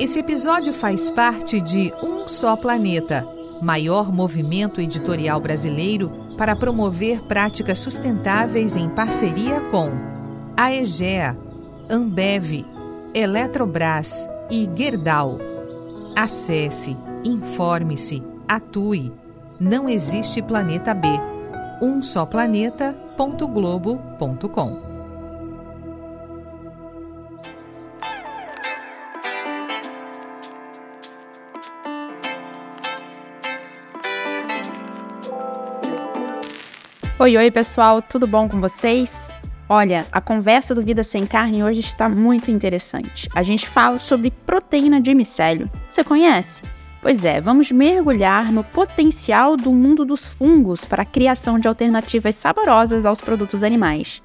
Esse episódio faz parte de Um Só Planeta, maior movimento editorial brasileiro para promover práticas sustentáveis em parceria com a EGEA, Ambev, Eletrobras e Gerdau. Acesse, informe-se, atue. Não existe planeta B. Um só planeta.globo.com. Oi, oi, pessoal, tudo bom com vocês? Olha, a conversa do Vida Sem Carne hoje está muito interessante. A gente fala sobre proteína de micélio. Você conhece? Pois é, vamos mergulhar no potencial do mundo dos fungos para a criação de alternativas saborosas aos produtos animais.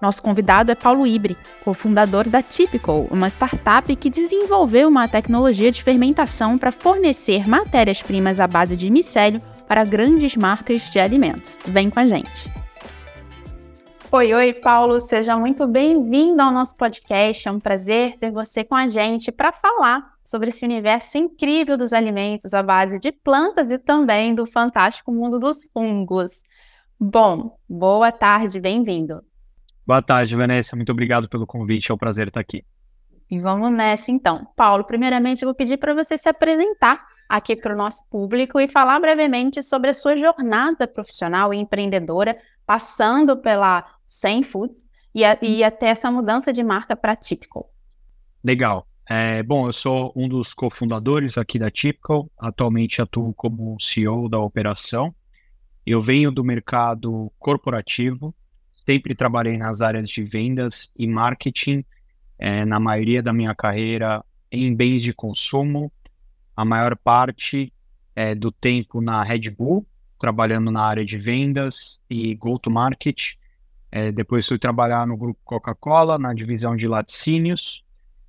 Nosso convidado é Paulo Ibre, cofundador da Typical, uma startup que desenvolveu uma tecnologia de fermentação para fornecer matérias-primas à base de micélio para grandes marcas de alimentos. Vem com a gente. Oi, oi, Paulo, seja muito bem-vindo ao nosso podcast. É um prazer ter você com a gente para falar sobre esse universo incrível dos alimentos à base de plantas e também do fantástico mundo dos fungos. Bom, boa tarde, bem-vindo. Boa tarde, Vanessa. Muito obrigado pelo convite. É um prazer estar aqui. E vamos nessa então. Paulo, primeiramente eu vou pedir para você se apresentar aqui para o nosso público e falar brevemente sobre a sua jornada profissional e empreendedora, passando pela 100 Foods e, a, e até essa mudança de marca para Typical. Legal. É, bom, eu sou um dos cofundadores aqui da Typical, atualmente atuo como CEO da operação. Eu venho do mercado corporativo, sempre trabalhei nas áreas de vendas e marketing, é, na maioria da minha carreira em bens de consumo, a maior parte é, do tempo na Red Bull, trabalhando na área de vendas e go-to-market. É, depois fui trabalhar no grupo Coca-Cola, na divisão de laticínios.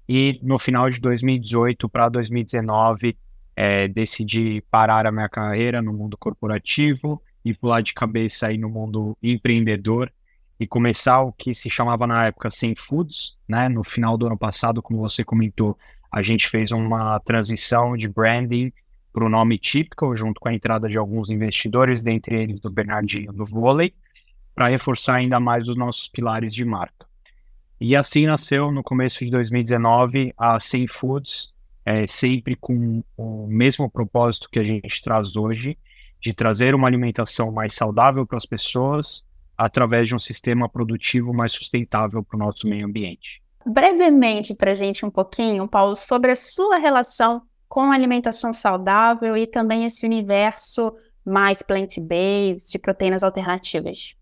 E no final de 2018 para 2019, é, decidi parar a minha carreira no mundo corporativo e pular de cabeça aí no mundo empreendedor e começar o que se chamava na época Sem Foods, né? No final do ano passado, como você comentou, a gente fez uma transição de branding para o nome típico, junto com a entrada de alguns investidores, dentre eles do Bernardinho do vôlei, para reforçar ainda mais os nossos pilares de marca. E assim nasceu no começo de 2019 a Sem Foods, é, sempre com o mesmo propósito que a gente traz hoje, de trazer uma alimentação mais saudável para as pessoas através de um sistema produtivo mais sustentável para o nosso meio ambiente brevemente para a gente um pouquinho, Paulo, sobre a sua relação com a alimentação saudável e também esse universo mais plant-based, de proteínas alternativas.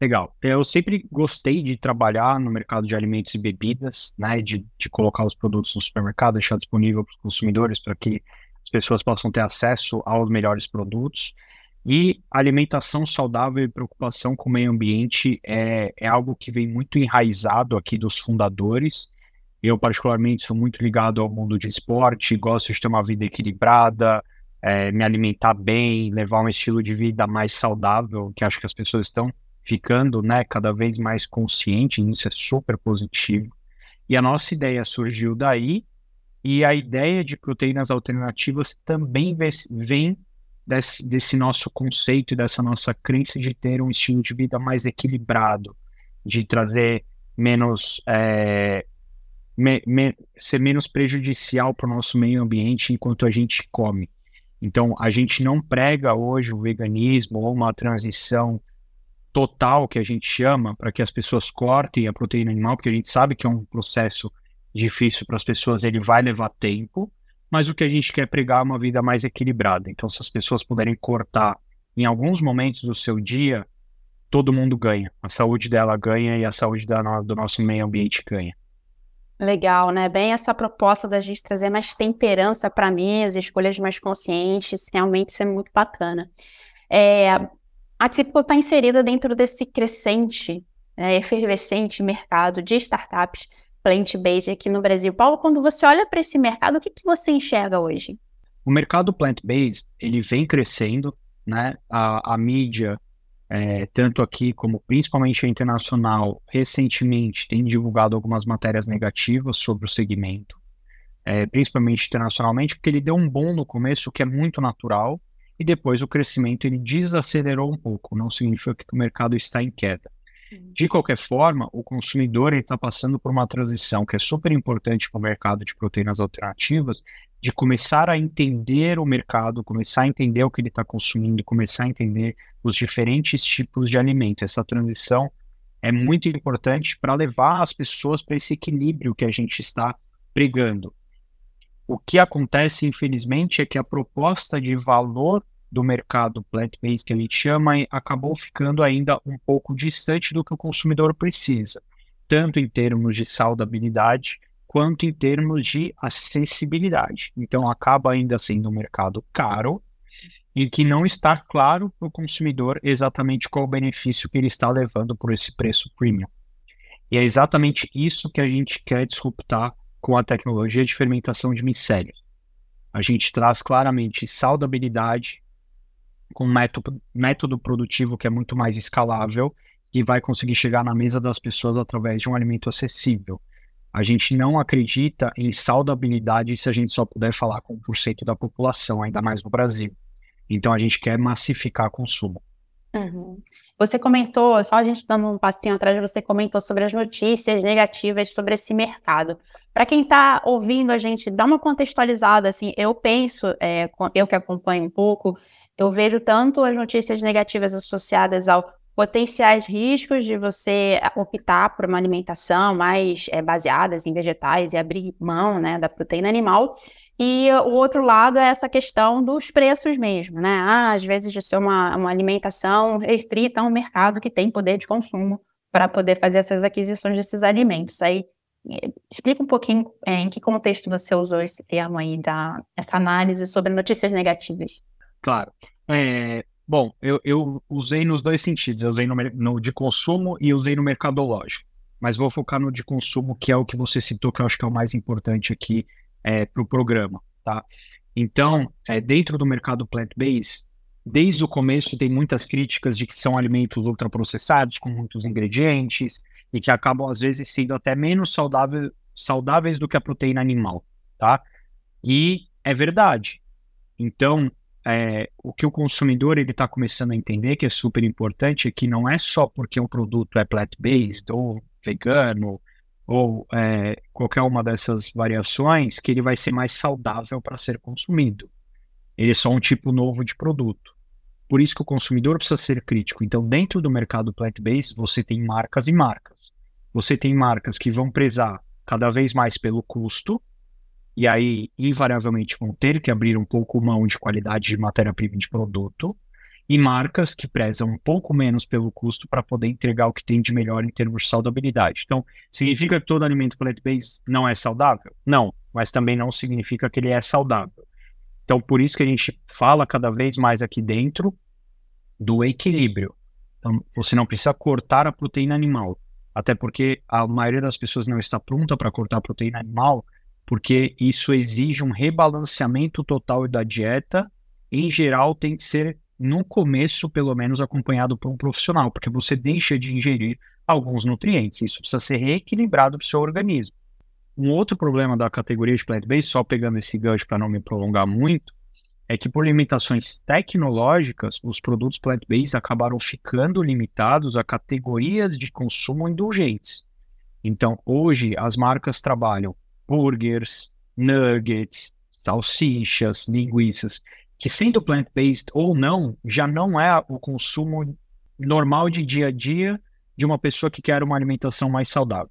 Legal. Eu sempre gostei de trabalhar no mercado de alimentos e bebidas, né, de, de colocar os produtos no supermercado, deixar disponível para os consumidores para que as pessoas possam ter acesso aos melhores produtos. E alimentação saudável e preocupação com o meio ambiente é, é algo que vem muito enraizado aqui dos fundadores. Eu, particularmente, sou muito ligado ao mundo de esporte, gosto de ter uma vida equilibrada, é, me alimentar bem, levar um estilo de vida mais saudável, que acho que as pessoas estão ficando né, cada vez mais conscientes, isso é super positivo. E a nossa ideia surgiu daí, e a ideia de proteínas alternativas também vem desse, desse nosso conceito e dessa nossa crença de ter um estilo de vida mais equilibrado, de trazer menos. É, me, me, ser menos prejudicial para o nosso meio ambiente enquanto a gente come. Então, a gente não prega hoje o veganismo ou uma transição total, que a gente chama, para que as pessoas cortem a proteína animal, porque a gente sabe que é um processo difícil para as pessoas, ele vai levar tempo, mas o que a gente quer pregar é uma vida mais equilibrada. Então, se as pessoas puderem cortar em alguns momentos do seu dia, todo mundo ganha. A saúde dela ganha e a saúde da, do nosso meio ambiente ganha. Legal, né? Bem essa proposta da gente trazer mais temperança para a mesa, escolhas mais conscientes, realmente isso é muito bacana. É, a Tipo está inserida dentro desse crescente, é, efervescente mercado de startups plant-based aqui no Brasil. Paulo, quando você olha para esse mercado, o que, que você enxerga hoje? O mercado plant-based, ele vem crescendo, né? A, a mídia, é, tanto aqui como principalmente a internacional, recentemente tem divulgado algumas matérias negativas sobre o segmento. é, principalmente internacionalmente, porque ele deu um bom no começo, que é muito natural, e depois o crescimento ele desacelerou um pouco, não significa que o mercado está em queda. De qualquer forma, o consumidor está passando por uma transição que é super importante para o mercado de proteínas alternativas, de começar a entender o mercado, começar a entender o que ele está consumindo, começar a entender os diferentes tipos de alimento. Essa transição é muito importante para levar as pessoas para esse equilíbrio que a gente está pregando. O que acontece, infelizmente, é que a proposta de valor do mercado plant-based que a gente chama acabou ficando ainda um pouco distante do que o consumidor precisa, tanto em termos de saudabilidade quanto em termos de acessibilidade. Então acaba ainda sendo um mercado caro e que não está claro para o consumidor exatamente qual o benefício que ele está levando por esse preço premium. E é exatamente isso que a gente quer disruptar com a tecnologia de fermentação de micélio. A gente traz claramente saudabilidade com método, método produtivo que é muito mais escalável e vai conseguir chegar na mesa das pessoas através de um alimento acessível. A gente não acredita em saudabilidade se a gente só puder falar com 1% da população, ainda mais no Brasil. Então a gente quer massificar consumo. Uhum. Você comentou, só a gente dando um passinho atrás, você comentou sobre as notícias negativas sobre esse mercado. Para quem está ouvindo a gente, dá uma contextualizada, assim, eu penso, é, eu que acompanho um pouco, eu vejo tanto as notícias negativas associadas ao potenciais riscos de você optar por uma alimentação mais é, baseada em vegetais e abrir mão né, da proteína animal. E o outro lado é essa questão dos preços mesmo, né? Ah, às vezes de ser uma, uma alimentação restrita a um mercado que tem poder de consumo para poder fazer essas aquisições desses alimentos. Aí é, explica um pouquinho é, em que contexto você usou esse termo aí, da, essa análise sobre notícias negativas. Claro. É, bom, eu, eu, usei nos dois sentidos. Eu usei no, no, de consumo e usei no mercadológico. Mas vou focar no de consumo, que é o que você citou, que eu acho que é o mais importante aqui é, para o programa. Tá? Então, é, dentro do mercado plant-based, desde o começo tem muitas críticas de que são alimentos ultraprocessados, com muitos ingredientes, e que acabam, às vezes, sendo até menos saudável, saudáveis do que a proteína animal. Tá? E é verdade. Então, é, o que o consumidor ele está começando a entender que é super importante é que não é só porque um produto é plant-based ou vegano ou é, qualquer uma dessas variações que ele vai ser mais saudável para ser consumido. Ele é só um tipo novo de produto. Por isso que o consumidor precisa ser crítico. Então, dentro do mercado plant-based, você tem marcas e marcas. Você tem marcas que vão prezar cada vez mais pelo custo, e aí invariavelmente vão ter que abrir um pouco mão de qualidade de matéria-prima de produto, e marcas que prezam um pouco menos pelo custo para poder entregar o que tem de melhor em termos de saudabilidade. Então, significa que todo alimento plant-based não é saudável? Não, mas também não significa que ele é saudável. Então, por isso que a gente fala cada vez mais aqui dentro do equilíbrio. Então, você não precisa cortar a proteína animal, até porque a maioria das pessoas não está pronta para cortar a proteína animal, porque isso exige um rebalanceamento total da dieta. Em geral, tem que ser, no começo, pelo menos, acompanhado por um profissional, porque você deixa de ingerir alguns nutrientes. Isso precisa ser reequilibrado para o seu organismo. Um outro problema da categoria de plant-based, só pegando esse gancho para não me prolongar muito, é que por limitações tecnológicas, os produtos plant-based acabaram ficando limitados a categorias de consumo indulgentes. Então, hoje, as marcas trabalham burgers, nuggets, salsichas, linguiças, que sendo plant-based ou não, já não é o consumo normal de dia a dia de uma pessoa que quer uma alimentação mais saudável.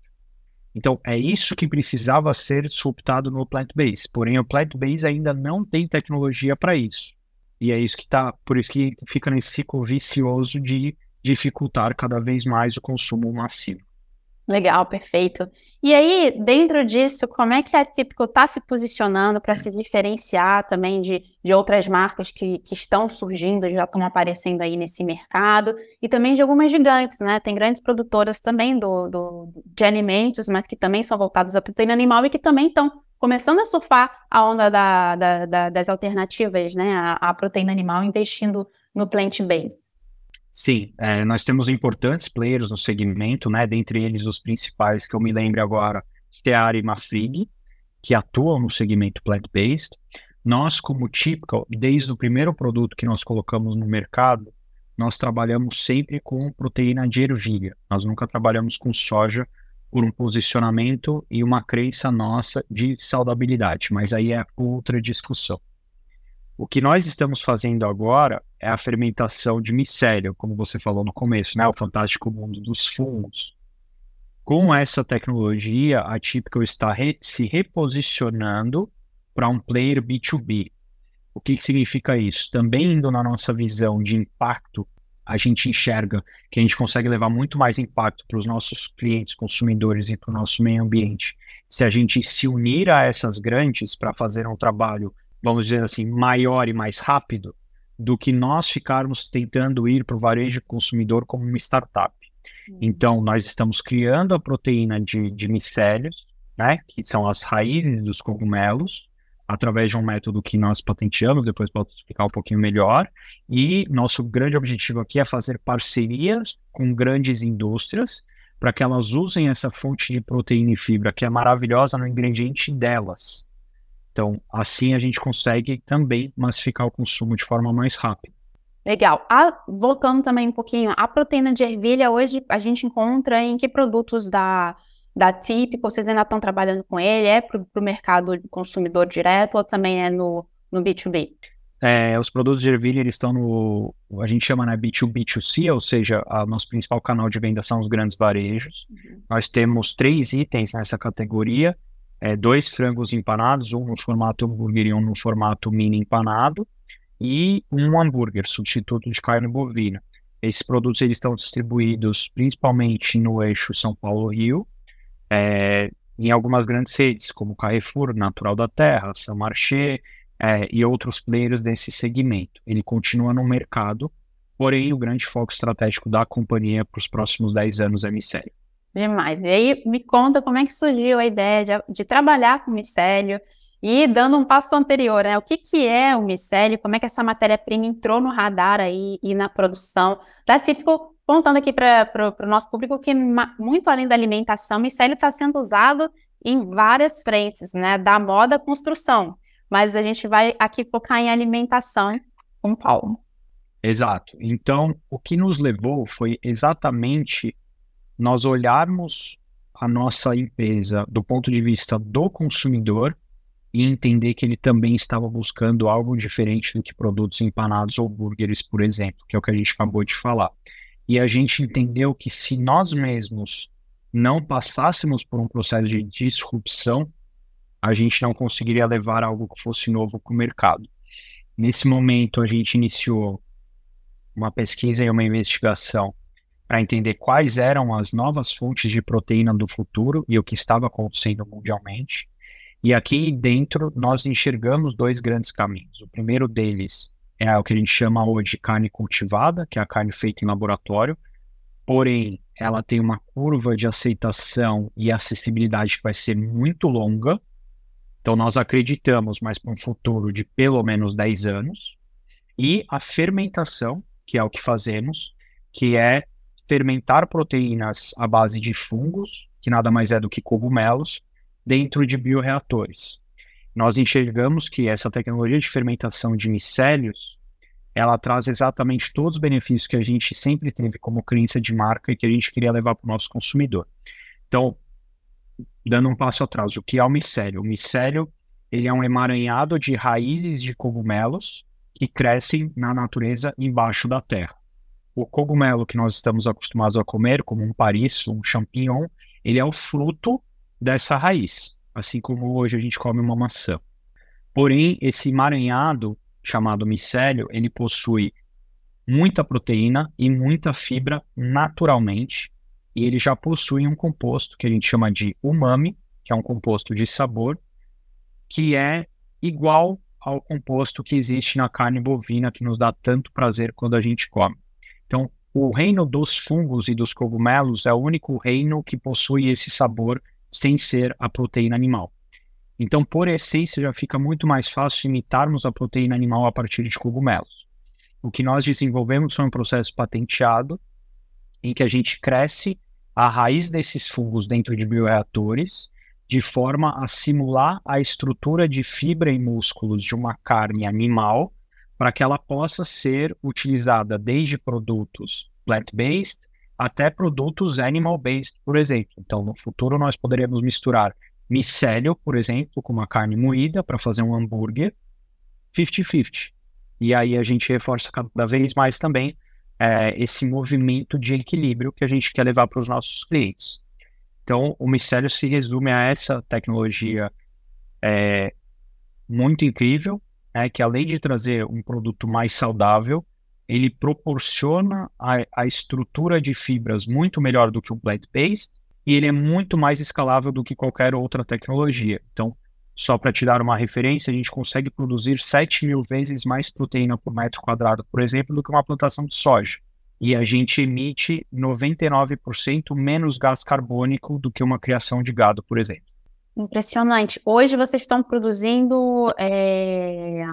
Então, é isso que precisava ser disruptado no plant-based. Porém, o plant-based ainda não tem tecnologia para isso. E é isso que está, por isso que fica nesse ciclo vicioso de dificultar cada vez mais o consumo massivo. Legal, perfeito. E aí, dentro disso, como é que a Típico está se posicionando para se diferenciar também de, de outras marcas que, que estão surgindo, já estão aparecendo aí nesse mercado, e também de algumas gigantes, né? Tem grandes produtoras também do, do de alimentos, mas que também são voltadas à proteína animal e que também estão começando a surfar a onda da, da, da, das alternativas, né? A, a proteína animal, investindo no plant-based. Sim, é, nós temos importantes players no segmento, né? Dentre eles os principais que eu me lembro agora, Steara e Mafrig, que atuam no segmento plant-based. Nós, como Typical, desde o primeiro produto que nós colocamos no mercado, nós trabalhamos sempre com proteína de ervilha. Nós nunca trabalhamos com soja por um posicionamento e uma crença nossa de saudabilidade, mas aí é outra discussão. O que nós estamos fazendo agora é a fermentação de micélio, como você falou no começo, né? O fantástico mundo dos fungos. Com essa tecnologia, a Typical está re se reposicionando para um player B2B. O que, que significa isso? Também indo na nossa visão de impacto a gente enxerga que a gente consegue levar muito mais impacto para os nossos clientes, consumidores e para o nosso meio ambiente. Se a gente se unir a essas grandes para fazer um trabalho, vamos dizer assim, maior e mais rápido, do que nós ficarmos tentando ir para o varejo consumidor como uma startup. Uhum. Então, nós estamos criando a proteína de, de micélios, né, que são as raízes dos cogumelos, através de um método que nós patenteamos, depois posso explicar um pouquinho melhor. E nosso grande objetivo aqui é fazer parcerias com grandes indústrias para que elas usem essa fonte de proteína e fibra que é maravilhosa no ingrediente delas. Então, assim a gente consegue também massificar o consumo de forma mais rápida. Legal. A, voltando também um pouquinho, a proteína de ervilha hoje a gente encontra em que produtos da da típica, vocês ainda estão trabalhando com ele? É para o mercado consumidor direto ou também é no, no B2B? É, os produtos de ervilha eles estão no, a gente chama né, B2B2C, ou seja, o nosso principal canal de venda são os grandes varejos. Uhum. Nós temos três itens nessa categoria, é, dois frangos empanados, um no formato hambúrguer e um no formato mini empanado, e um hambúrguer, substituto de carne bovina. Esses produtos eles estão distribuídos principalmente no eixo São Paulo-Rio, é, em algumas grandes redes, como Carrefour, Natural da Terra, Saint-Marché é, e outros players desse segmento. Ele continua no mercado, porém o grande foco estratégico da companhia para os próximos 10 anos é micélio. Demais. E aí me conta como é que surgiu a ideia de, de trabalhar com micélio e dando um passo anterior, né? O que, que é o micélio? Como é que essa matéria-prima entrou no radar aí e na produção da Típico contando aqui para o nosso público que, muito além da alimentação, micélio está sendo usado em várias frentes, né? Da moda à construção. Mas a gente vai aqui focar em alimentação com Paulo. Exato. Então, o que nos levou foi exatamente nós olharmos a nossa empresa do ponto de vista do consumidor e entender que ele também estava buscando algo diferente do que produtos empanados ou burgers, por exemplo, que é o que a gente acabou de falar. E a gente entendeu que se nós mesmos não passássemos por um processo de disrupção, a gente não conseguiria levar algo que fosse novo para o mercado. Nesse momento, a gente iniciou uma pesquisa e uma investigação para entender quais eram as novas fontes de proteína do futuro e o que estava acontecendo mundialmente. E aqui dentro nós enxergamos dois grandes caminhos. O primeiro deles é o que a gente chama hoje de carne cultivada, que é a carne feita em laboratório, porém ela tem uma curva de aceitação e acessibilidade que vai ser muito longa. Então nós acreditamos mais para um futuro de pelo menos 10 anos. E a fermentação, que é o que fazemos, que é fermentar proteínas à base de fungos, que nada mais é do que cogumelos, dentro de bioreatores nós enxergamos que essa tecnologia de fermentação de micélios, ela traz exatamente todos os benefícios que a gente sempre teve como crença de marca e que a gente queria levar para o nosso consumidor. Então, dando um passo atrás, o que é o micélio? O micélio, ele é um emaranhado de raízes de cogumelos que crescem na natureza embaixo da terra. O cogumelo que nós estamos acostumados a comer, como um pariço, um champignon, ele é o fruto dessa raiz assim como hoje a gente come uma maçã. Porém, esse emaranhado chamado micélio, ele possui muita proteína e muita fibra naturalmente, e ele já possui um composto que a gente chama de umami, que é um composto de sabor, que é igual ao composto que existe na carne bovina, que nos dá tanto prazer quando a gente come. Então, o reino dos fungos e dos cogumelos é o único reino que possui esse sabor sem ser a proteína animal. Então, por essência, já fica muito mais fácil imitarmos a proteína animal a partir de cogumelos. O que nós desenvolvemos foi um processo patenteado em que a gente cresce a raiz desses fungos dentro de bioreatores de forma a simular a estrutura de fibra e músculos de uma carne animal para que ela possa ser utilizada desde produtos plant-based até produtos animal-based, por exemplo. Então, no futuro, nós poderíamos misturar micélio, por exemplo, com uma carne moída para fazer um hambúrguer 50-50. E aí a gente reforça cada vez mais também é, esse movimento de equilíbrio que a gente quer levar para os nossos clientes. Então, o micélio se resume a essa tecnologia é, muito incrível, né, que além de trazer um produto mais saudável, ele proporciona a, a estrutura de fibras muito melhor do que o plant-based e ele é muito mais escalável do que qualquer outra tecnologia. Então, só para te dar uma referência, a gente consegue produzir 7 mil vezes mais proteína por metro quadrado, por exemplo, do que uma plantação de soja. E a gente emite 99% menos gás carbônico do que uma criação de gado, por exemplo. Impressionante. Hoje vocês estão produzindo é,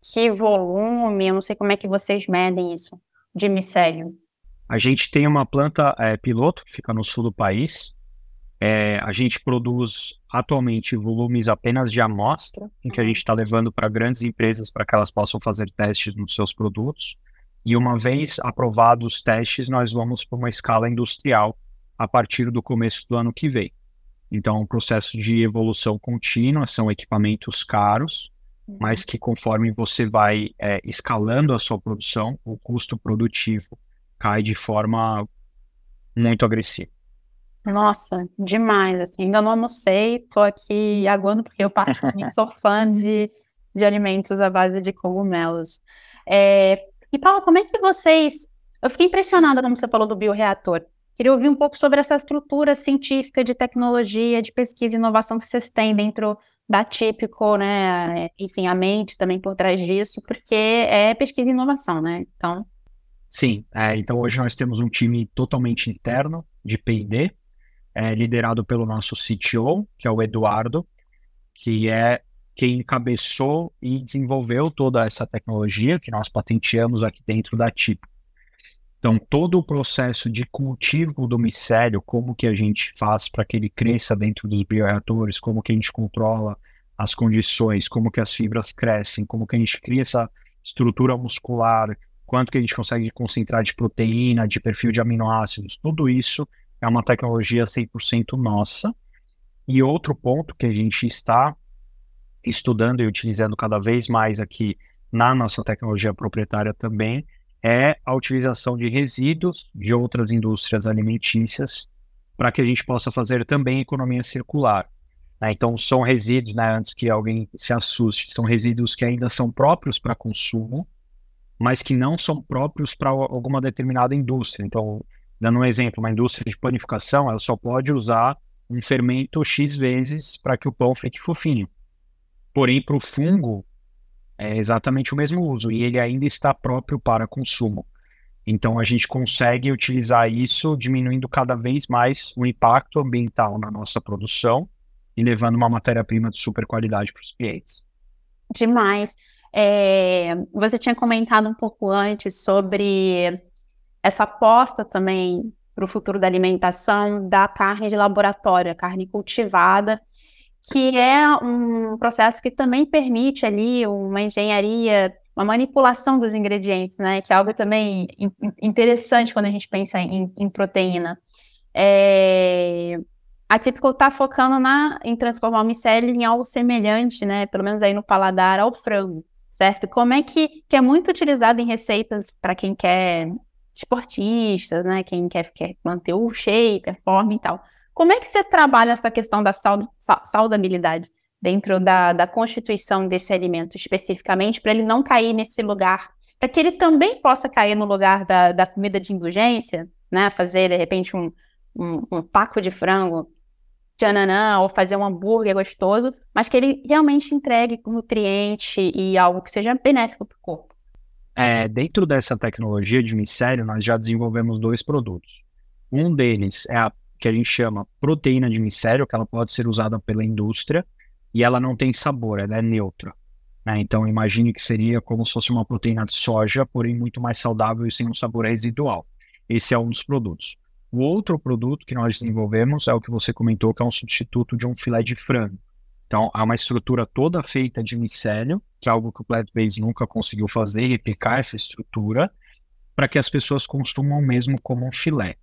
que volume? Eu não sei como é que vocês medem isso de micélio. A gente tem uma planta é, piloto que fica no sul do país. É, a gente produz atualmente volumes apenas de amostra, em que a gente está levando para grandes empresas para que elas possam fazer testes nos seus produtos. E uma vez aprovados os testes, nós vamos para uma escala industrial a partir do começo do ano que vem. Então, um processo de evolução contínua, são equipamentos caros, uhum. mas que conforme você vai é, escalando a sua produção, o custo produtivo cai de forma muito agressiva. Nossa, demais, assim, ainda não almocei, tô aqui aguando porque eu particularmente sou fã de, de alimentos à base de cogumelos. É, e Paula, como é que vocês... Eu fiquei impressionada quando você falou do bioreator. Queria ouvir um pouco sobre essa estrutura científica de tecnologia, de pesquisa e inovação que vocês têm dentro da Típico, né? Enfim, a mente também por trás disso, porque é pesquisa e inovação, né? Então, Sim, é, então hoje nós temos um time totalmente interno de P&D, é, liderado pelo nosso CTO, que é o Eduardo, que é quem encabeçou e desenvolveu toda essa tecnologia que nós patenteamos aqui dentro da TIP. Então, todo o processo de cultivo do micélio, como que a gente faz para que ele cresça dentro dos bioreatores, como que a gente controla as condições, como que as fibras crescem, como que a gente cria essa estrutura muscular, quanto que a gente consegue concentrar de proteína, de perfil de aminoácidos, tudo isso é uma tecnologia 100% nossa. E outro ponto que a gente está estudando e utilizando cada vez mais aqui na nossa tecnologia proprietária também é a utilização de resíduos de outras indústrias alimentícias para que a gente possa fazer também economia circular. Né? Então, são resíduos, né, antes que alguém se assuste, são resíduos que ainda são próprios para consumo, mas que não são próprios para alguma determinada indústria. Então, dando um exemplo, uma indústria de panificação, ela só pode usar um fermento X vezes para que o pão fique fofinho. Porém, para o fungo, é exatamente o mesmo uso e ele ainda está próprio para consumo. Então, a gente consegue utilizar isso, diminuindo cada vez mais o impacto ambiental na nossa produção e levando uma matéria-prima de super qualidade para os clientes. Demais. É, você tinha comentado um pouco antes sobre essa aposta também para o futuro da alimentação da carne de laboratório, a carne cultivada, que é um processo que também permite ali uma engenharia, uma manipulação dos ingredientes, né? Que é algo também interessante quando a gente pensa em, em proteína. É, a Typical está focando na, em transformar o micélio em algo semelhante, né? Pelo menos aí no paladar, ao frango certo? Como é que, que é muito utilizado em receitas para quem quer esportistas, né? Quem quer, quer manter o shape, a forma e tal. Como é que você trabalha essa questão da saudabilidade dentro da, da constituição desse alimento, especificamente, para ele não cair nesse lugar, para que ele também possa cair no lugar da, da comida de indulgência, né? Fazer, de repente, um, um, um taco de frango tchananã, ou fazer um hambúrguer gostoso, mas que ele realmente entregue nutriente e algo que seja benéfico para o corpo. É, dentro dessa tecnologia de micélio, nós já desenvolvemos dois produtos. Um deles é a que a gente chama proteína de micélio, que ela pode ser usada pela indústria e ela não tem sabor, ela é neutra. Né? Então, imagine que seria como se fosse uma proteína de soja, porém muito mais saudável e sem um sabor residual. Esse é um dos produtos. O outro produto que nós desenvolvemos é o que você comentou, que é um substituto de um filé de frango. Então, há uma estrutura toda feita de micélio, que é algo que o plant-based nunca conseguiu fazer, replicar essa estrutura, para que as pessoas consumam mesmo como um filé.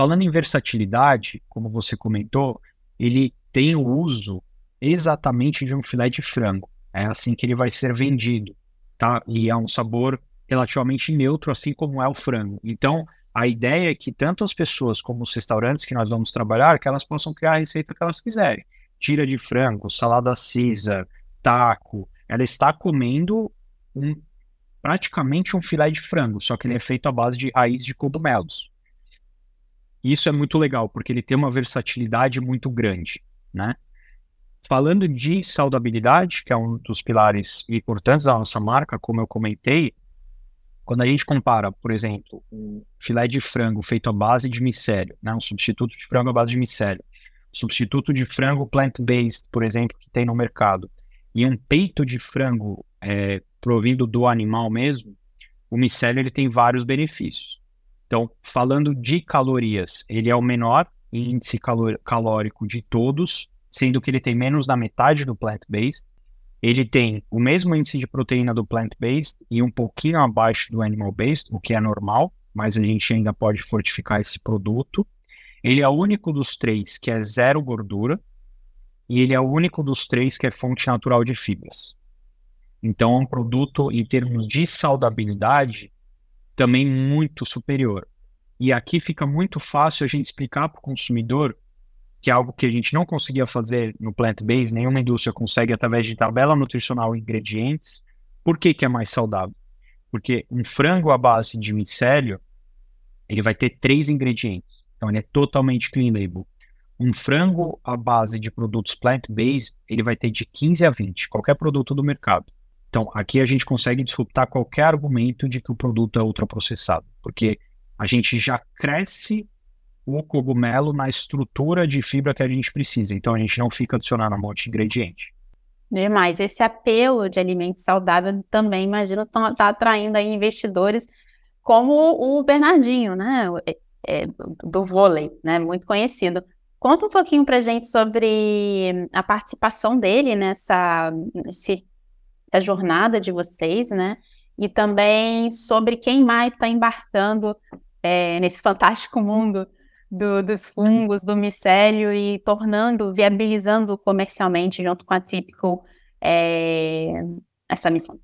Falando em versatilidade, como você comentou, ele tem o uso exatamente de um filé de frango. É assim que ele vai ser vendido, tá? E é um sabor relativamente neutro, assim como é o frango. Então, a ideia é que tanto as pessoas como os restaurantes que nós vamos trabalhar, que elas possam criar a receita que elas quiserem. Tira de frango, salada Caesar, taco. Ela está comendo um, praticamente um filé de frango, só que ele é feito à base de raiz de cogumelos. Isso é muito legal, porque ele tem uma versatilidade muito grande, né? Falando de saudabilidade, que é um dos pilares importantes da nossa marca, como eu comentei, quando a gente compara, por exemplo, um filé de frango feito à base de micélio, né, um substituto de frango à base de micélio, substituto de frango plant-based, por exemplo, que tem no mercado, e um peito de frango é, provindo do animal mesmo, o micélio ele tem vários benefícios. Então, falando de calorias, ele é o menor índice calórico de todos, sendo que ele tem menos da metade do plant-based. Ele tem o mesmo índice de proteína do plant-based e um pouquinho abaixo do animal-based, o que é normal, mas a gente ainda pode fortificar esse produto. Ele é o único dos três que é zero gordura e ele é o único dos três que é fonte natural de fibras. Então, é um produto, em termos de saudabilidade, também muito superior. E aqui fica muito fácil a gente explicar para o consumidor que é algo que a gente não conseguia fazer no plant-based, nenhuma indústria consegue através de tabela nutricional e ingredientes. Por que, que é mais saudável? Porque um frango à base de micélio, ele vai ter três ingredientes. Então, ele é totalmente clean label. Um frango à base de produtos plant-based, ele vai ter de 15 a 20, qualquer produto do mercado. Então, aqui a gente consegue disputar qualquer argumento de que o produto é ultraprocessado, porque a gente já cresce o cogumelo na estrutura de fibra que a gente precisa. Então, a gente não fica adicionando um monte de ingrediente. Demais. Esse apelo de alimento saudável também, imagino, está tá atraindo aí investidores como o Bernardinho, né? É, é, do vôlei, né? Muito conhecido. Conta um pouquinho para gente sobre a participação dele nessa, nesse essa jornada de vocês, né? E também sobre quem mais está embarcando é, nesse fantástico mundo do, dos fungos, do micélio e tornando, viabilizando comercialmente, junto com a Typical, é, essa missão.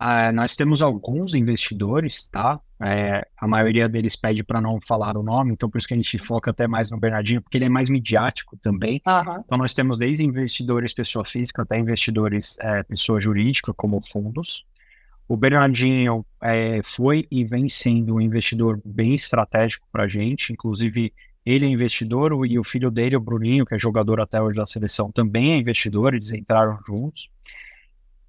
Uh, nós temos alguns investidores, tá? É, a maioria deles pede para não falar o nome, então por isso que a gente foca até mais no Bernardinho, porque ele é mais midiático também. Uhum. Então nós temos desde investidores pessoa física até investidores é, pessoa jurídica, como fundos. O Bernardinho é, foi e vem sendo um investidor bem estratégico para a gente, inclusive ele é investidor e o filho dele, o Bruninho, que é jogador até hoje da seleção, também é investidor, eles entraram juntos.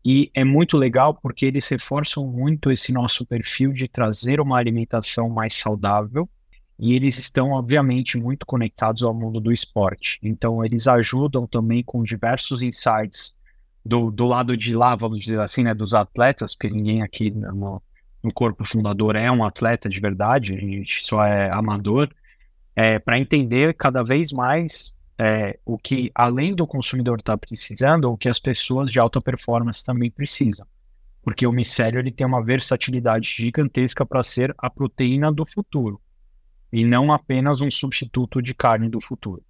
E é muito legal porque eles reforçam muito esse nosso perfil de trazer uma alimentação mais saudável. E eles estão, obviamente, muito conectados ao mundo do esporte. Então, eles ajudam também com diversos insights do, do lado de lá, vamos dizer assim, né, dos atletas, porque ninguém aqui no, no corpo fundador é um atleta de verdade, a gente só é amador, é, para entender cada vez mais é, o que, além do consumidor estar tá precisando, o que as pessoas de alta performance também precisam. Porque o micélio ele tem uma versatilidade gigantesca para ser a proteína do futuro e não apenas um substituto de carne do futuro.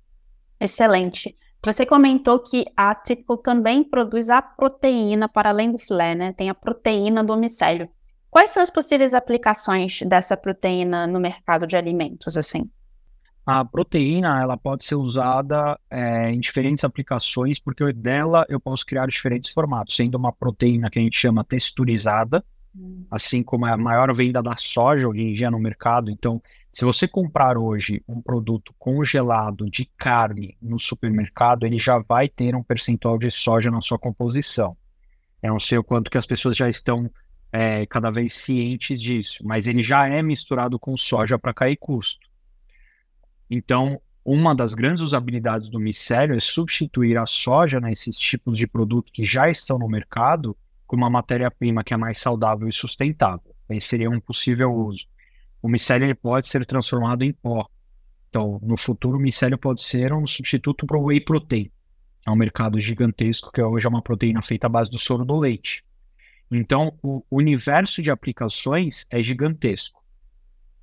Excelente. Você comentou que a Typical também produz a proteína para além do filé, né? Tem a proteína do micélio. Quais são as possíveis aplicações dessa proteína no mercado de alimentos, assim? A proteína ela pode ser usada é, em diferentes aplicações, porque dela eu posso criar diferentes formatos, sendo uma proteína que a gente chama texturizada, hum. assim como é a maior venda da soja hoje em dia no mercado. Então, se você comprar hoje um produto congelado de carne no supermercado, ele já vai ter um percentual de soja na sua composição. Eu não sei o quanto que as pessoas já estão é, cada vez cientes disso, mas ele já é misturado com soja para cair custo. Então, uma das grandes usabilidades do micélio é substituir a soja nesses né, tipos de produto que já estão no mercado com uma matéria-prima que é mais saudável e sustentável. Esse seria um possível uso. O micélio pode ser transformado em pó. Então, no futuro, o micélio pode ser um substituto para o whey protein. É um mercado gigantesco que hoje é uma proteína feita à base do soro do leite. Então, o universo de aplicações é gigantesco.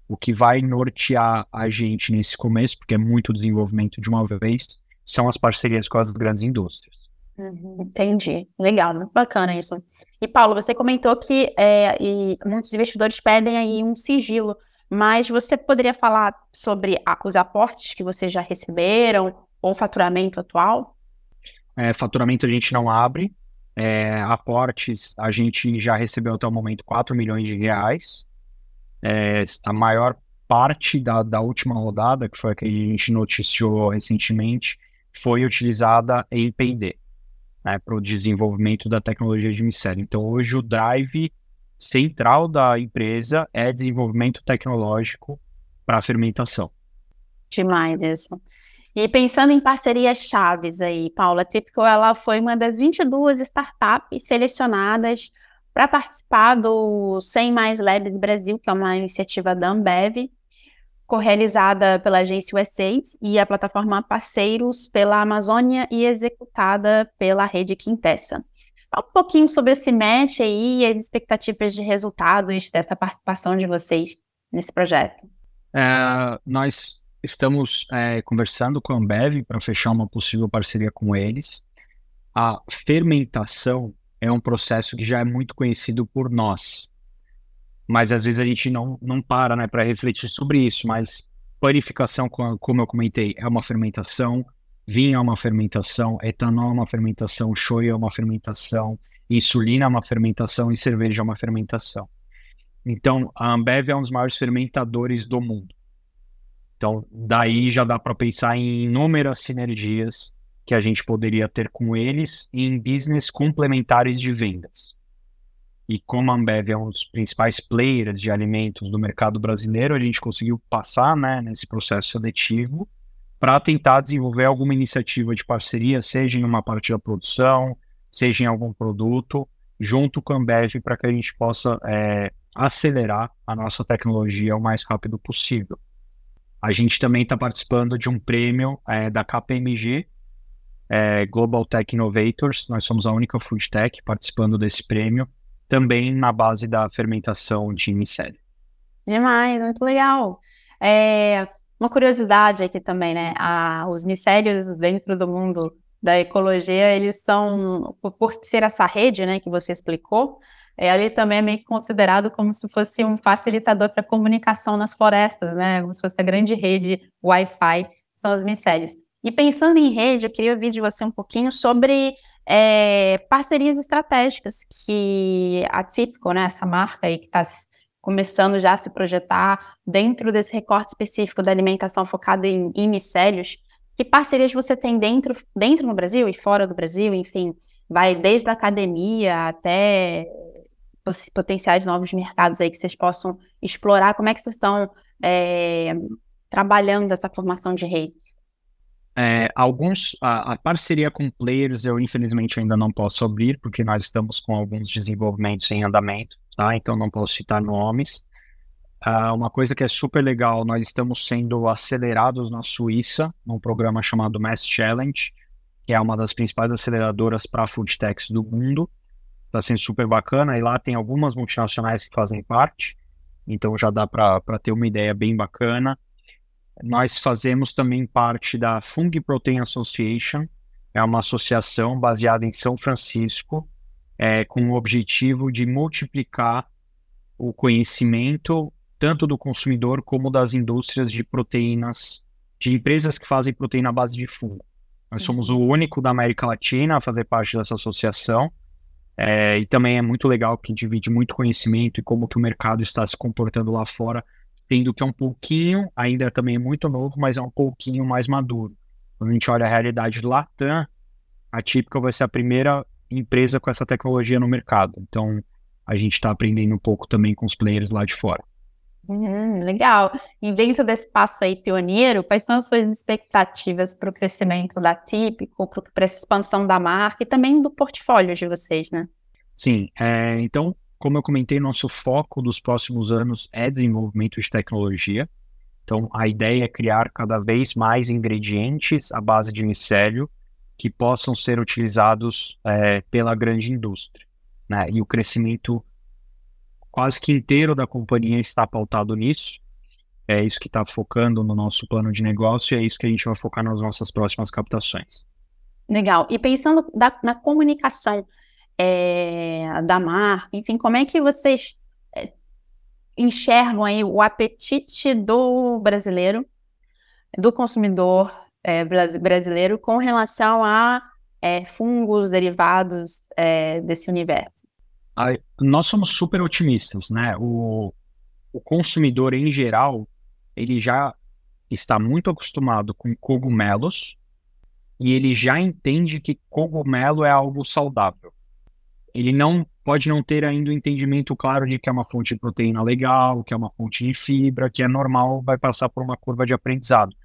O que vai nortear a gente nesse começo, porque é muito desenvolvimento de uma vez, são as parcerias com as grandes indústrias. Uhum, entendi. Legal, muito bacana isso. E Paulo, você comentou que é, muitos investidores pedem aí um sigilo, mas você poderia falar sobre a, os aportes que vocês já receberam ou faturamento atual? É, faturamento a gente não abre, é, aportes, a gente já recebeu até o momento 4 milhões de reais. É, a maior parte da, da última rodada, que foi a que a gente noticiou recentemente, foi utilizada em P&D, né, para o desenvolvimento da tecnologia de micélio. Então, hoje o drive central da empresa é desenvolvimento tecnológico para fermentação. Demais isso. E pensando em parcerias chaves aí, Paula, a Typical ela foi uma das 22 startups selecionadas para participar do 100 Mais Labs Brasil, que é uma iniciativa da Ambev, co-realizada pela agência USA e a plataforma Parceiros pela Amazônia e executada pela rede Quintessa. Fala um pouquinho sobre esse match aí e as expectativas de resultados dessa participação de vocês nesse projeto. É, nós Estamos é, conversando com a Ambev para fechar uma possível parceria com eles. A fermentação é um processo que já é muito conhecido por nós, mas às vezes a gente não, não para né, para refletir sobre isso. Mas panificação, como eu comentei, é uma fermentação, vinho é uma fermentação, etanol é uma fermentação, shoyu é uma fermentação, insulina é uma fermentação e cerveja é uma fermentação. Então, a Ambev é um dos maiores fermentadores do mundo. Então, daí já dá para pensar em inúmeras sinergias que a gente poderia ter com eles em business complementares de vendas. E como a Ambev é um dos principais players de alimentos do mercado brasileiro, a gente conseguiu passar né, nesse processo seletivo para tentar desenvolver alguma iniciativa de parceria, seja em uma parte da produção, seja em algum produto, junto com a Ambev, para que a gente possa é, acelerar a nossa tecnologia o mais rápido possível. A gente também está participando de um prêmio é, da KPMG, é, Global Tech Innovators. Nós somos a única food tech participando desse prêmio, também na base da fermentação de micélio. Demais, muito legal. É, uma curiosidade aqui também, né? A, os micélios dentro do mundo da ecologia, eles são, por ser essa rede, né, que você explicou, é, ele também é meio considerado como se fosse um facilitador para comunicação nas florestas, né? Como se fosse a grande rede Wi-Fi, são os micélios. E pensando em rede, eu queria ouvir de você um pouquinho sobre é, parcerias estratégicas que a Típico, né, essa marca aí que está começando já a se projetar dentro desse recorte específico da alimentação focado em, em micélios, que parcerias você tem dentro, dentro no Brasil e fora do Brasil, enfim, vai desde a academia até potenciais novos mercados aí que vocês possam explorar? Como é que vocês estão é, trabalhando essa formação de redes? É, alguns, a, a, parceria com players eu infelizmente ainda não posso abrir, porque nós estamos com alguns desenvolvimentos em andamento, tá? Então não posso citar nomes. Uh, uma coisa que é super legal, nós estamos sendo acelerados na Suíça, num programa chamado Mass Challenge, que é uma das principais aceleradoras para food techs do mundo está sendo super bacana. E lá tem algumas multinacionais que fazem parte, então já dá para ter uma ideia bem bacana. Nós fazemos também parte da Fungi Protein Association, é uma associação baseada em São Francisco, é, com o objetivo de multiplicar o conhecimento tanto do consumidor como das indústrias de proteínas, de empresas que fazem proteína à base de fungo. Nós somos o único da América Latina a fazer parte dessa associação. É, e também é muito legal que divide muito conhecimento e como que o mercado está se comportando lá fora, tendo que é um pouquinho, ainda também é muito novo, mas é um pouquinho mais maduro. Quando a gente olha a realidade Latam, a Típica vai ser a primeira empresa com essa tecnologia no mercado. Então, a gente está aprendendo um pouco também com os players lá de fora. Hum, legal. E dentro desse passo aí pioneiro, quais são as suas expectativas para o crescimento da Típico, para essa expansão da marca e também do portfólio de vocês, né? Sim, é, então, como eu comentei, nosso foco dos próximos anos é desenvolvimento de tecnologia. Então, a ideia é criar cada vez mais ingredientes à base de micélio que possam ser utilizados é, pela grande indústria. Né? E o crescimento quase que inteiro da companhia está pautado nisso. É isso que está focando no nosso plano de negócio e é isso que a gente vai focar nas nossas próximas captações. Legal. E pensando da, na comunicação é, da marca, enfim, como é que vocês é, enxergam aí o apetite do brasileiro, do consumidor é, brasileiro com relação a é, fungos derivados é, desse universo? Nós somos super otimistas, né? O, o consumidor em geral, ele já está muito acostumado com cogumelos e ele já entende que cogumelo é algo saudável. Ele não pode não ter ainda o entendimento claro de que é uma fonte de proteína legal, que é uma fonte de fibra, que é normal, vai passar por uma curva de aprendizado.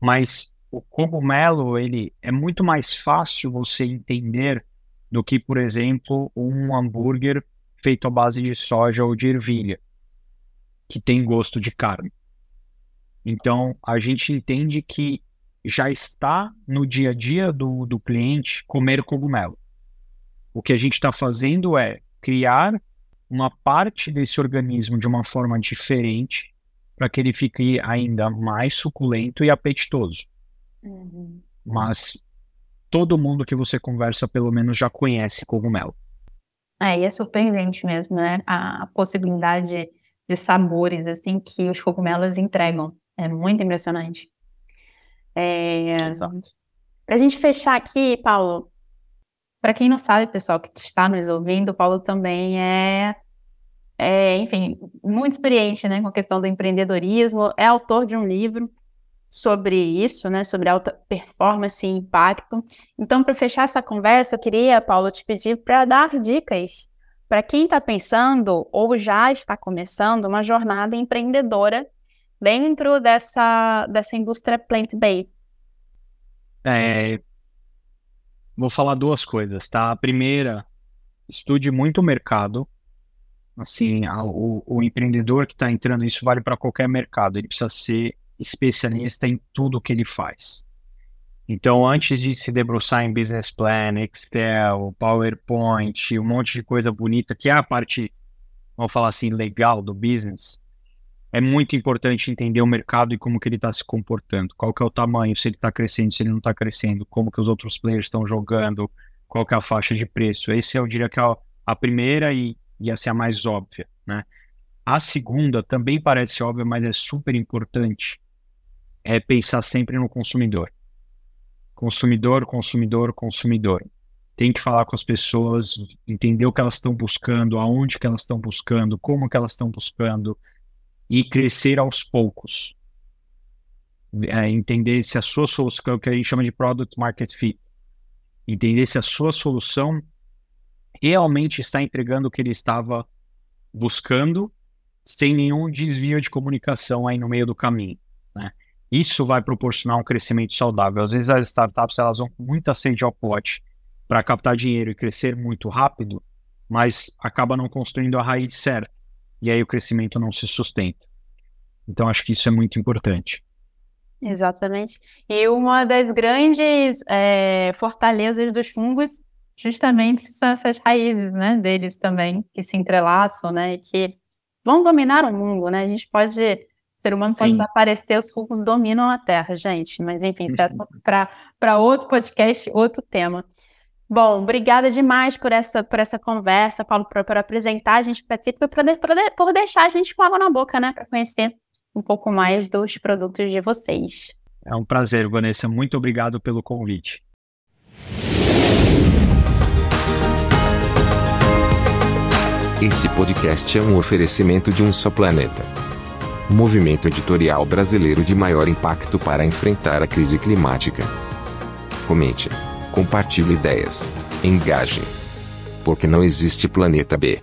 Mas o cogumelo, ele é muito mais fácil você entender do que, por exemplo, um hambúrguer feito à base de soja ou de ervilha, que tem gosto de carne. Então, a gente entende que já está no dia a dia do, do cliente comer cogumelo. O que a gente está fazendo é criar uma parte desse organismo de uma forma diferente para que ele fique ainda mais suculento e apetitoso. Uhum. Mas todo mundo que você conversa, pelo menos, já conhece cogumelo. É, e é surpreendente mesmo, né? A possibilidade de sabores, assim, que os cogumelos entregam. É muito impressionante. É... Para a gente fechar aqui, Paulo, para quem não sabe, pessoal que está nos ouvindo, o Paulo também é, é, enfim, muito experiente, né, com a questão do empreendedorismo, é autor de um livro sobre isso, né, sobre alta performance e impacto. Então, para fechar essa conversa, eu queria, Paulo, te pedir para dar dicas para quem está pensando ou já está começando uma jornada empreendedora dentro dessa, dessa indústria plant-based. É, vou falar duas coisas, tá? A primeira, estude muito o mercado. Assim, a, o, o empreendedor que está entrando, isso vale para qualquer mercado. Ele precisa ser especialista em tudo que ele faz. Então, antes de se debruçar em business plan, Excel, PowerPoint, um monte de coisa bonita, que é a parte, vamos falar assim, legal do business, é muito importante entender o mercado e como que ele está se comportando. Qual que é o tamanho, se ele está crescendo, se ele não está crescendo, como que os outros players estão jogando, qual que é a faixa de preço. Esse eu diria que é a primeira e, e essa é a mais óbvia, né? A segunda também parece óbvia, mas é super importante, é pensar sempre no consumidor. Consumidor, consumidor, consumidor. Tem que falar com as pessoas, entender o que elas estão buscando, aonde que elas estão buscando, como que elas estão buscando e crescer aos poucos. É, entender se a sua solução, que é o que a gente chama de product market fit, entender se a sua solução realmente está entregando o que ele estava buscando sem nenhum desvio de comunicação aí no meio do caminho. Né? Isso vai proporcionar um crescimento saudável. Às vezes as startups elas vão com muita sede ao pote para captar dinheiro e crescer muito rápido, mas acaba não construindo a raiz certa. E aí o crescimento não se sustenta. Então acho que isso é muito importante. Exatamente. E uma das grandes é, fortalezas dos fungos justamente são essas raízes, né, deles também, que se entrelaçam, né, e que vão dominar o mundo, né? A gente pode ser humano pode desaparecer, os fungos dominam a Terra, gente. Mas enfim, isso é para outro podcast, outro tema. Bom, obrigada demais por essa, por essa conversa, Paulo, por, por apresentar a gente para por, por deixar a gente com água na boca, né? Para conhecer um pouco mais dos produtos de vocês. É um prazer, Vanessa. Muito obrigado pelo convite. Esse podcast é um oferecimento de um só planeta movimento editorial brasileiro de maior impacto para enfrentar a crise climática. Comente, compartilhe ideias, engaje. Porque não existe planeta B.